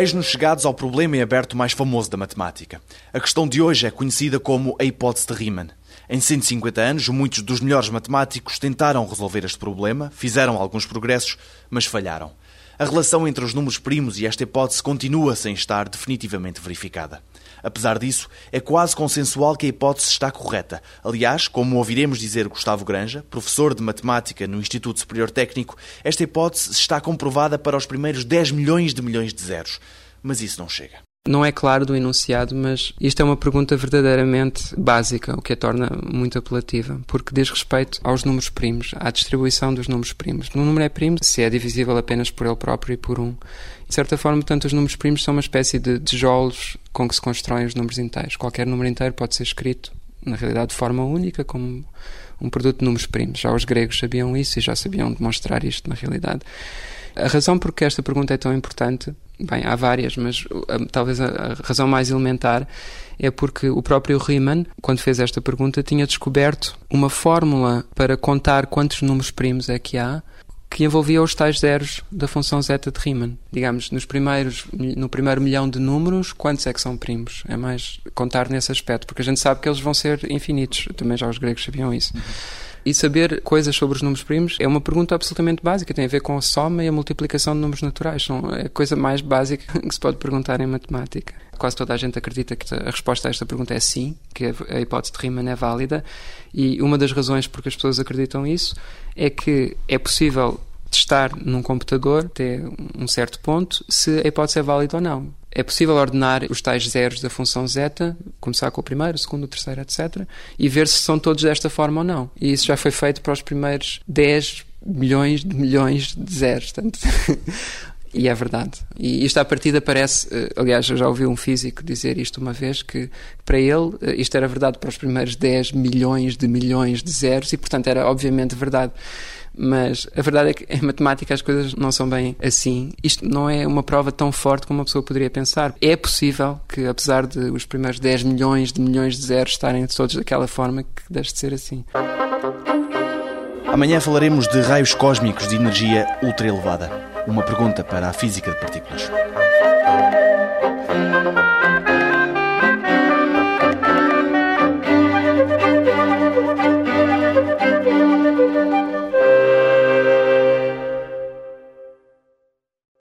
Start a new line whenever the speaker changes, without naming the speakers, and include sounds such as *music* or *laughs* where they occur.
Eis-nos chegados ao problema em aberto mais famoso da matemática. A questão de hoje é conhecida como a hipótese de Riemann. Em 150 anos, muitos dos melhores matemáticos tentaram resolver este problema, fizeram alguns progressos, mas falharam. A relação entre os números primos e esta hipótese continua sem estar definitivamente verificada. Apesar disso, é quase consensual que a hipótese está correta. Aliás, como ouviremos dizer Gustavo Granja, professor de matemática no Instituto Superior Técnico, esta hipótese está comprovada para os primeiros 10 milhões de milhões de zeros. Mas isso não chega.
Não é claro do enunciado, mas isto é uma pergunta verdadeiramente básica, o que a torna muito apelativa, porque diz respeito aos números primos, à distribuição dos números primos. Um número é primo se é divisível apenas por ele próprio e por um. De certa forma, portanto, os números primos são uma espécie de tijolos com que se constroem os números inteiros. Qualquer número inteiro pode ser escrito, na realidade, de forma única, como um produto de números primos. Já os gregos sabiam isso e já sabiam demonstrar isto na realidade. A razão por que esta pergunta é tão importante, bem, há várias, mas talvez a, razão mais elementar é porque o próprio Riemann, quando fez esta pergunta, tinha descoberto uma fórmula para contar quantos números primos é que há que envolvia os tais zeros da função zeta de Riemann. Digamos, nos primeiros, no primeiro milhão de números, quantos é que são primos? É mais contar nesse aspecto, porque a gente sabe que eles vão ser infinitos. Também já os gregos sabiam isso. Uhum. E saber coisas sobre os números primos é uma pergunta absolutamente básica, tem a ver com a soma e a multiplicação de números naturais. É a coisa mais básica *laughs* que se pode perguntar em matemática. Quase toda a gente acredita que a resposta a esta pergunta é sim, que a hipótese de Riemann é válida, e uma das razões por que as pessoas acreditam isso é que é possível testar num computador até um certo ponto se a hipótese é válida ou não. É possível ordenar os tais zeros da função zeta, começar com o primeiro, o segundo, o terceiro, etc., e ver se são todos desta forma ou não. E isso já foi feito para os primeiros 10 milhões de milhões de zeros. Portanto, *laughs* e é verdade. E isto à partida parece, eh, aliás, eu já ouvi um físico dizer isto uma vez, que para ele eh, isto era verdade para os primeiros 10 milhões de milhões de zeros e, portanto, era obviamente verdade. Mas a verdade é que em matemática as coisas não são bem assim. Isto não é uma prova tão forte como uma pessoa poderia pensar. É possível que, apesar de os primeiros 10 milhões de milhões de zeros estarem todos daquela forma, que deixe de ser assim.
Amanhã falaremos de raios cósmicos de energia ultra elevada. Uma pergunta para a física de partículas.